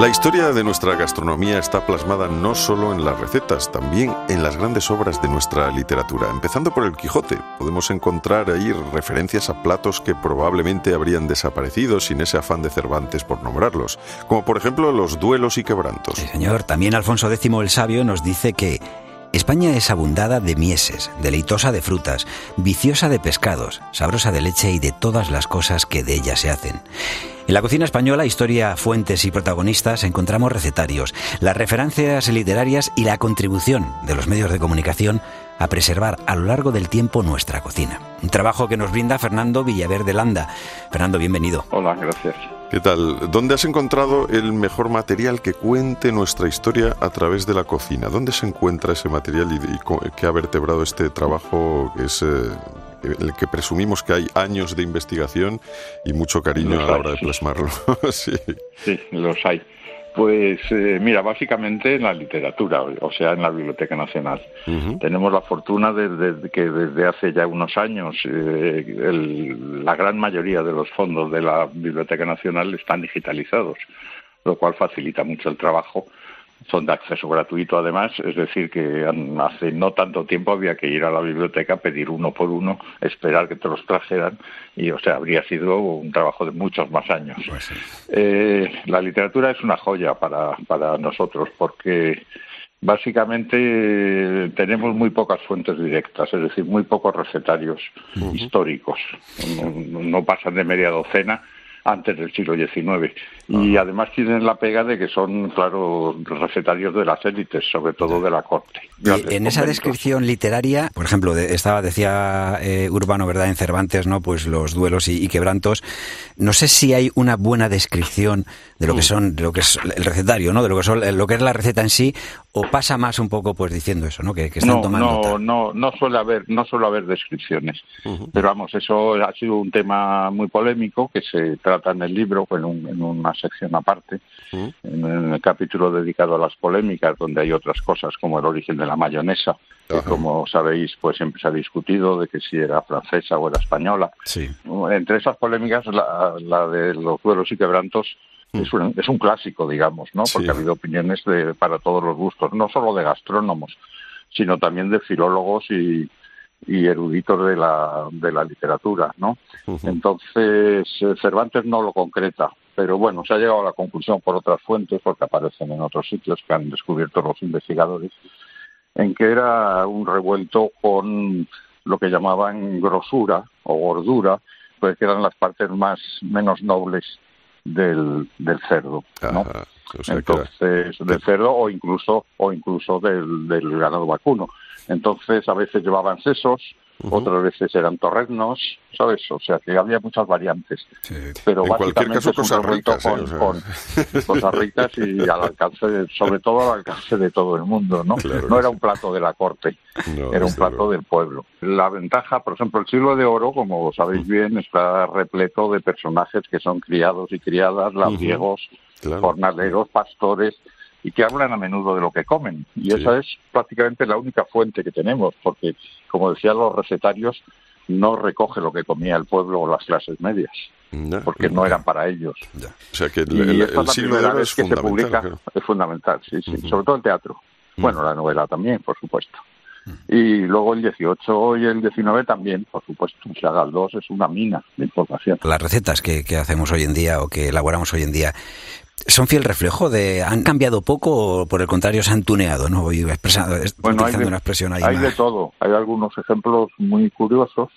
La historia de nuestra gastronomía está plasmada no solo en las recetas, también en las grandes obras de nuestra literatura. Empezando por el Quijote, podemos encontrar ahí referencias a platos que probablemente habrían desaparecido sin ese afán de Cervantes por nombrarlos, como por ejemplo los duelos y quebrantos. Sí, señor. También Alfonso X el Sabio nos dice que España es abundada de mieses, deleitosa de frutas, viciosa de pescados, sabrosa de leche y de todas las cosas que de ella se hacen. En la cocina española, historia, fuentes y protagonistas, encontramos recetarios, las referencias literarias y la contribución de los medios de comunicación a preservar a lo largo del tiempo nuestra cocina. Un trabajo que nos brinda Fernando Villaverde Landa. Fernando, bienvenido. Hola, gracias. ¿Qué tal? ¿Dónde has encontrado el mejor material que cuente nuestra historia a través de la cocina? ¿Dónde se encuentra ese material y, qué ha vertebrado este trabajo que es eh, el que presumimos que hay años de investigación y mucho cariño a la hora de plasmarlo? sí. sí, los hay. Pues eh, mira, básicamente en la literatura, o sea, en la Biblioteca Nacional. Tenemos la fortuna de, que desde hace ya unos años eh, la gran mayoría de los fondos de la Biblioteca Nacional están digitalizados, lo cual facilita mucho el trabajo son de acceso gratuito además, es decir, que hace no tanto tiempo había que ir a la biblioteca, pedir uno por uno, esperar que te los trajeran y, o sea, habría sido un trabajo de muchos más años. Pues eh, la literatura es una joya para, para nosotros porque básicamente tenemos muy pocas fuentes directas, es decir, muy pocos recetarios históricos, no pasan de media docena antes del siglo XIX. Y además tienen la pega de que son, claro, recetarios de las élites, sobre todo de la corte. en esa descripción literaria, por ejemplo, estaba, decía eh, Urbano, ¿verdad?, en Cervantes, ¿no?, pues los duelos y, quebrantos. No sé si hay una buena descripción de lo que son, de lo que es el recetario, ¿no?, de lo que, son, lo que es la receta en sí, o pasa más un poco, pues, diciendo eso, ¿no?, que, están no, tomando No, no, no suele haber, no suele haber descripciones. Pero vamos, eso ha sido un tema muy polémico que se trata en el libro, en, en una sección aparte, en, el capítulo dedicado a las polémicas, donde hay otras cosas como el origen de la mayonesa, que como sabéis, pues siempre se ha discutido de que si era francesa o era española. Entre esas polémicas, la, de los duelos y quebrantos es, un, es un clásico, digamos, ¿no? Porque ha habido opiniones de, para todos los gustos, no solo de gastrónomos, sino también de filólogos y, y eruditos de la, de la literatura, ¿no? Entonces, eh, Cervantes no lo concreta, pero bueno, se ha llegado a la conclusión por otras fuentes, porque aparecen en otros sitios que han descubierto los investigadores, en que era un revuelto con lo que llamaban grosura o gordura, pues que eran las partes más menos nobles del, del cerdo, ¿no? Entonces, del cerdo o incluso o incluso del, del ganado vacuno. Entonces, a veces llevaban sesos, otras veces eran torreznos, ¿sabes? O sea, que había muchas variantes. Pero en básicamente caso, cosas ricas, con, con, cosas ricas y al alcance, sobre todo al alcance de todo el mundo, ¿no? no era un plato de la corte, era un plato del pueblo. La ventaja, por ejemplo, el siglo de oro, como sabéis bien, está repleto de personajes que son criados y criadas, labriegos, jornaleros, pastores, y que hablan a menudo de lo que comen. Y esa es prácticamente la única fuente que tenemos, porque, como decían los recetarios, no recoge lo que comía el pueblo o las clases medias. porque no eran para ellos. O sea que el, siglo de es que se publica es fundamental, sí, sí, sobre todo el teatro. Bueno, la novela también, por supuesto. Y luego el 18 y el 19 también, por supuesto. O sea, dos es una mina de información. Las recetas que, que, hacemos hoy en día o que elaboramos hoy en día son fiel reflejo de han cambiado poco o por el contrario se han tuneado, ¿no? Voy expresando, bueno, hay de, una expresión ahí Hay de todo. Hay algunos ejemplos muy curiosos.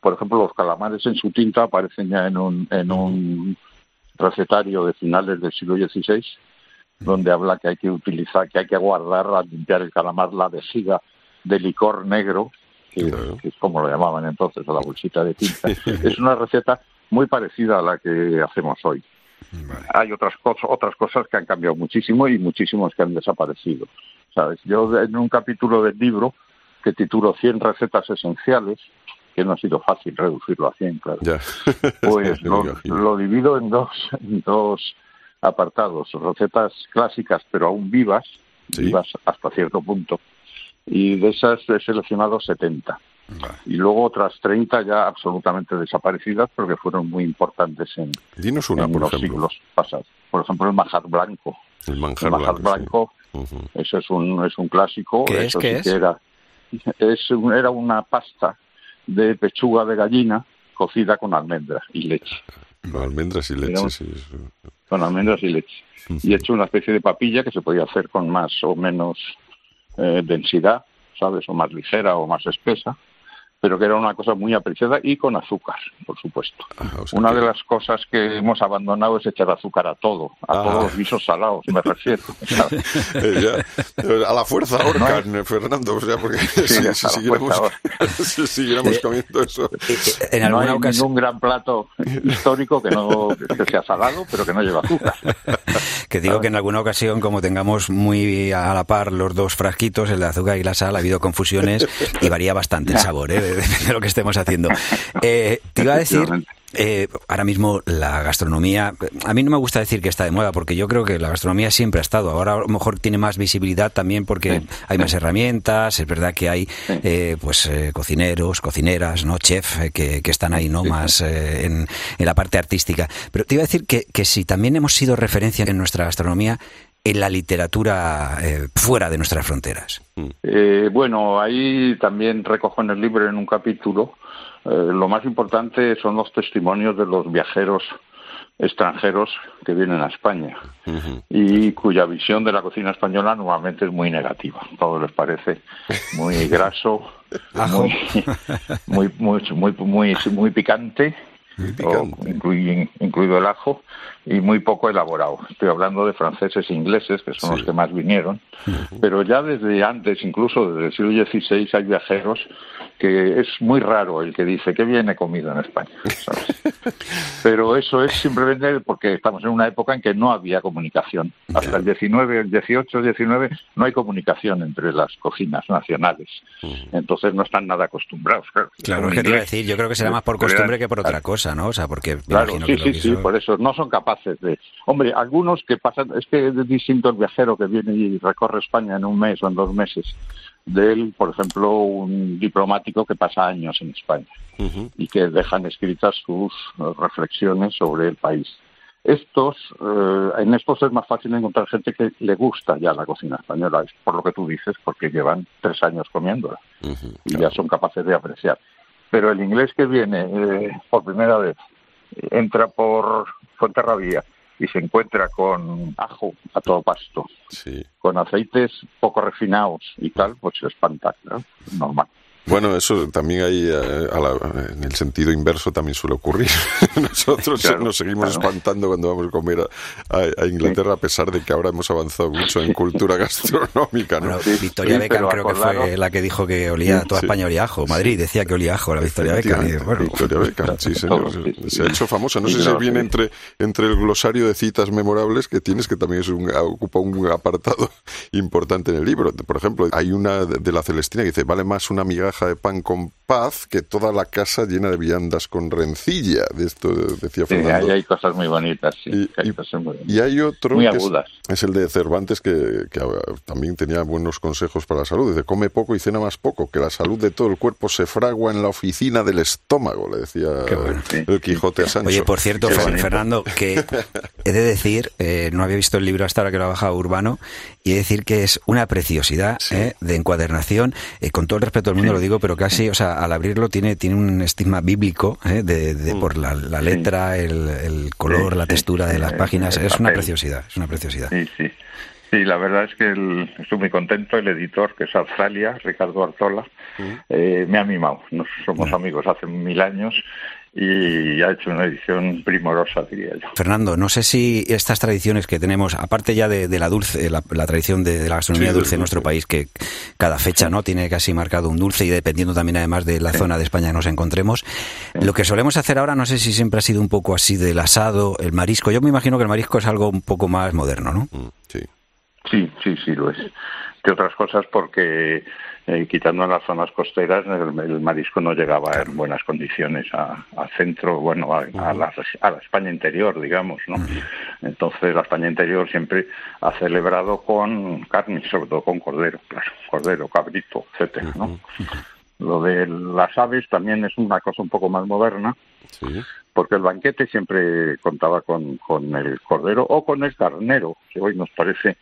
Por ejemplo, los calamares en su tinta aparecen ya en un, en un recetario de finales del siglo XVI, donde habla que hay que utilizar, que hay que guardar al limpiar el calamar la vejiga de licor negro, que, es como lo llamaban entonces, la bolsita de tinta. es una receta muy parecida a la que hacemos hoy. Hay otras cosas, otras cosas que han cambiado muchísimo y muchísimos que han desaparecido. ¿Sabes? Yo en un capítulo del libro que titulo 100 recetas esenciales, que no ha sido fácil reducirlo a 100, claro. Pues lo, divido en dos, en dos apartados, recetas clásicas pero aún vivas, vivas hasta cierto punto, y de esas he seleccionado 70. Y luego otras 30 ya absolutamente desaparecidas porque fueron muy importantes en, los siglos pasados. Por ejemplo, el manjar blanco. El manjar, blanco, eso es un, es un clásico. ¿Qué es? ¿Qué es? Era, es era una pasta de pechuga de gallina cocida con almendras y leche. Con almendras y leche, sí. Con almendras y leche. Y hecho una especie de papilla que se podía hacer con más o menos eh, densidad, ¿sabes? O más ligera o más espesa pero que era una cosa muy apreciada y con azúcar, por supuesto. Ah, o sea una que- de las cosas que hemos abandonado es echar azúcar a todo, a Ah. todos los guisos salados, me refiero. Eh, ya. A la fuerza ahorcan, Fernando, o sea, porque si, si siguiéramos, si siguiéramos comiendo eso. En no alguna hay ocasión. ningún gran plato histórico que no que sea salado, pero que no lleve azúcar. Que digo que en alguna ocasión, como tengamos muy a la par los dos frasquitos, el de azúcar y la sal, ha habido confusiones y varía bastante el sabor, ¿eh? Depende de lo que estemos haciendo. Eh, te iba a decir, eh, ahora mismo la gastronomía, a mí no me gusta decir que está de moda, porque yo creo que la gastronomía siempre ha estado. Ahora a lo mejor tiene más visibilidad también porque hay más herramientas, es verdad que hay eh, pues eh, cocineros, cocineras, no chef, que, que están ahí no más en, en la parte artística. Pero te iba a decir que, que si también hemos sido referencia en nuestra gastronomía en la literatura eh, fuera de nuestras fronteras. Eh, bueno, ahí también recojo en el libro en un capítulo. eh, lo más importante son los testimonios de los viajeros extranjeros que vienen a España y cuya visión de la cocina española normalmente es muy negativa. Todo les parece muy graso, muy, muy, muy, muy, muy picante, o incluido el ajo, y muy poco elaborado. Estoy hablando de franceses e ingleses, que son los que más vinieron, pero ya desde antes, incluso desde el siglo XVI, hay viajeros que es muy raro el que dice que viene comido en España. ¿sabes? Pero eso es simplemente porque estamos en una época en que no había comunicación. Hasta el 19, el 18, 19 no hay comunicación entre las cocinas nacionales. Entonces no están nada acostumbrados. Claro, Claro, es que te iba a decir, yo creo que será más por costumbre que por otra cosa, ¿no? O sea, porque me Claro, imagino sí, que sí, sí, por eso no son capaces de... Hombre, algunos que pasan, es que es distinto el viajero que viene y recorre España en un mes o en dos meses, de él, por ejemplo, un diplomático que pasa años en España y que dejan escritas sus eh, reflexiones sobre el país. Estos, eh, en estos es más fácil encontrar gente que le gusta ya la cocina española, es por lo que tú dices, porque llevan tres años comiéndola y ya son capaces de apreciar. Pero el inglés que viene eh, por primera vez entra por Fuenterrabía y se encuentra con ajo a todo pasto, con aceites poco refinados y tal, pues se espanta, ¿no? normal. Bueno, eso también hay, eh, a la- en el sentido inverso también suele ocurrir. Nosotros Claro, nos seguimos claro. espantando cuando vamos a comer a, a- a Inglaterra, a pesar de que ahora hemos avanzado mucho en cultura gastronómica, ¿no? Victoria Sí, Beckham creo que fue la que dijo que olía, toda Sí. España olía a ajo. Madrid decía que olía a ajo, la Victoria Beckham. y, bueno, Victoria Beckham, sí, señor. Se, se ha hecho famosa. No sé si viene entre, entre el glosario de citas memorables que tienes, que también es un, ocupa un apartado importante en el libro. Por ejemplo, hay una de de la Celestina que dice, vale más una migaja de pan con paz que toda la casa llena de viandas con rencilla. De esto decía Sí, Fernando. ahí hay cosas muy bonitas, sí. hay cosas muy, Y hay otro muy que es, agudas. es el de Cervantes que, que, ah, también tenía buenos consejos para la salud. Dice, come poco y cena más poco, que la salud de todo el cuerpo se fragua en la oficina del estómago, le decía el Quijote a Sancho. Oye, por cierto, Qué Fer- bonito. Fernando, que he de decir, eh, no había visto el libro hasta ahora que lo ha bajado Urbano, y he de decir que es una preciosidad eh, de encuadernación, eh, con todo el respeto del mundo lo digo, pero casi, o sea, al abrirlo tiene, tiene un estigma bíblico eh, de, de- por la, la letra, el, el color, Sí, la sí. textura de las páginas, el es una preciosidad, es una preciosidad. Sí, sí. Sí, la verdad es que el- estoy muy contento. El editor, que es Australia, Ricardo Artola, eh, me ha mimado. Nos somos amigos hace mil años y ha hecho una edición primorosa, diría yo. Fernando, no sé si estas tradiciones que tenemos, aparte ya de, de la dulce, la, la tradición de, de la gastronomía Sí, dulce en nuestro país, que cada fecha no tiene casi marcado un dulce y dependiendo también además de la zona de España que nos encontremos, lo que solemos hacer ahora, no sé si siempre ha sido un poco así del asado, el marisco. Yo me imagino que el marisco es algo un poco más moderno, ¿no? Sí. Sí, sí, sí, lo es. De otras cosas porque, eh, quitando las zonas costeras, el, el marisco no llegaba en buenas condiciones a- al centro, bueno, a, a la, a la España interior, digamos, ¿no? Entonces, la España interior siempre ha celebrado con carne, sobre todo con cordero, claro, cordero, cabrito, etcétera, ¿no? Lo de las aves también es una cosa un poco más moderna, porque el banquete siempre contaba con, con el cordero o con el carnero, que hoy nos parece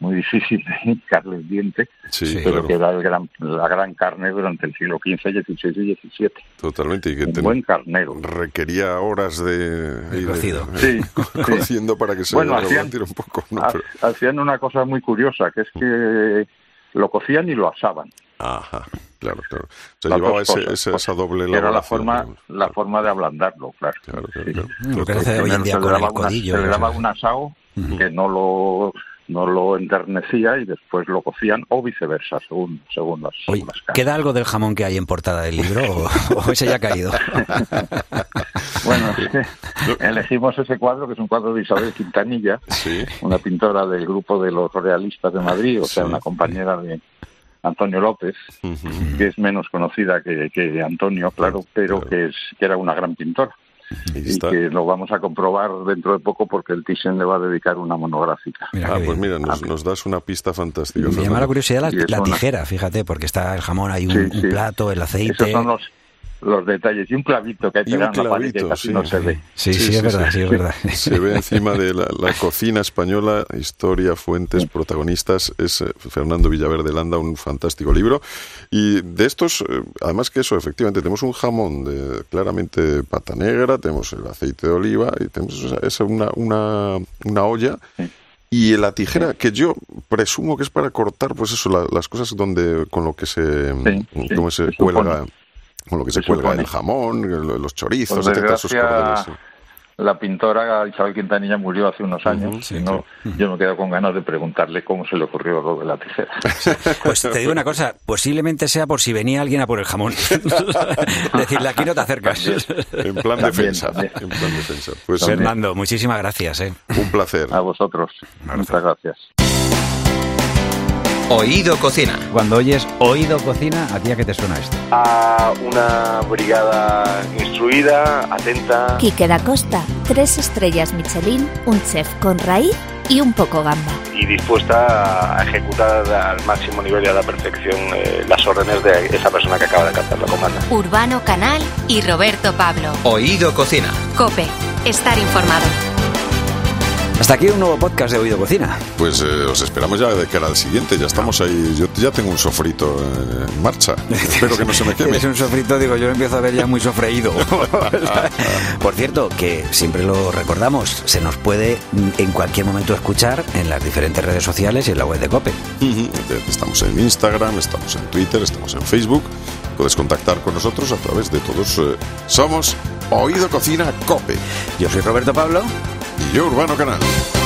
muy difícil de hincarle el diente, Sí, pero claro. que era el gran, la gran carne durante el siglo XV, XVI y XVII. Totalmente. Y que Un ten- buen carnero. requería horas de, de- cocido. Sí, co- sí. cociendo para que se Bueno, hacían- un poco. ¿no? Pero- Hacían una cosa muy curiosa, que es que lo cocían y lo asaban. Ajá, claro, claro. Las llevaba ese- cosas, ese- pues, esa doble Era la elaboración, forma, la forma de ablandarlo, claro. Sí. Lo que hace hoy en día se con el codillo. Se le daba un asado que no lo no lo enternecía y después lo cocían o viceversa, según, según las, Oye, las. ¿queda algo del jamón que hay en portada del libro o, o ese ya ha caído? Bueno, es que elegimos ese cuadro, que es un cuadro de Isabel Quintanilla, una pintora del grupo de los realistas de Madrid, o sea, una compañera de Antonio López, que es menos conocida que, que Antonio, claro, pero que, es, que era una gran pintora. Y que lo vamos a comprobar dentro de poco porque el Thyssen le va a dedicar una monográfica. ah, pues mira, nos, nos das una pista fantástica. Me llama la curiosidad la, una- tijera, fíjate, porque está el jamón, hay un, Sí, un plato, el aceite. Esos son los, los detalles. Y un clavito que hay pegado en la pared que clavito, casi sí. no se ve. Sí, sí, es verdad, sí, es verdad. Se ve encima de la, la cocina española, historia, fuentes, protagonistas. Es eh, Fernando Villaverde Landa, un fantástico libro. Y de estos, eh, además que eso, efectivamente, tenemos un jamón de claramente pata negra, tenemos el aceite de oliva y tenemos o sea, es una, una, una olla. Y la tijera, que yo presumo que es para cortar, pues eso, la- las cosas donde con lo que se, sí, como se se supone. cuelga, con lo que se, Se cuelga supone. el jamón, lo- los chorizos, Por etcétera, cordeles, sí. la pintora Isabel Quintanilla murió hace unos años. y no, Yo me quedo con ganas de preguntarle cómo se le ocurrió lo de la tijera. Pues te digo una cosa, posiblemente sea por si venía alguien a por el jamón. Decirle, aquí no te acercas. En plan También, defensa. también. En plan defensa. Pues Fernando, muchísimas gracias. ¿eh? un placer. A vosotros. Muchas gracias. Oído Cocina. Cuando oyes Oído Cocina, ¿a ti a qué te suena esto? a una brigada instruida, atenta. Quique da Costa, tres estrellas Michelin, un chef con raíz y un poco gamba. y dispuesta a ejecutar al máximo nivel y a la perfección eh, las órdenes de esa persona que acaba de captar la comanda. Urbano Canal y Roberto Pablo. Oído Cocina. Cope, estar informado. Hasta aquí un nuevo podcast de Oído Cocina. Pues eh, os esperamos ya de cara al siguiente. Ya estamos ahí. Yo ya tengo un sofrito eh, en marcha. Espero que no se me queme. Es un sofrito, digo, yo lo empiezo a ver ya muy sofreído. Por cierto, que siempre lo recordamos, se nos puede mm, en cualquier momento escuchar en las diferentes redes sociales y en la web de Cope. Ujú. Estamos en Instagram, estamos en Twitter, estamos en Facebook. Puedes contactar con nosotros a través de todos. eh, somos Oído Cocina Cope. Yo soy Roberto Pablo. Yo, Urbano Canal.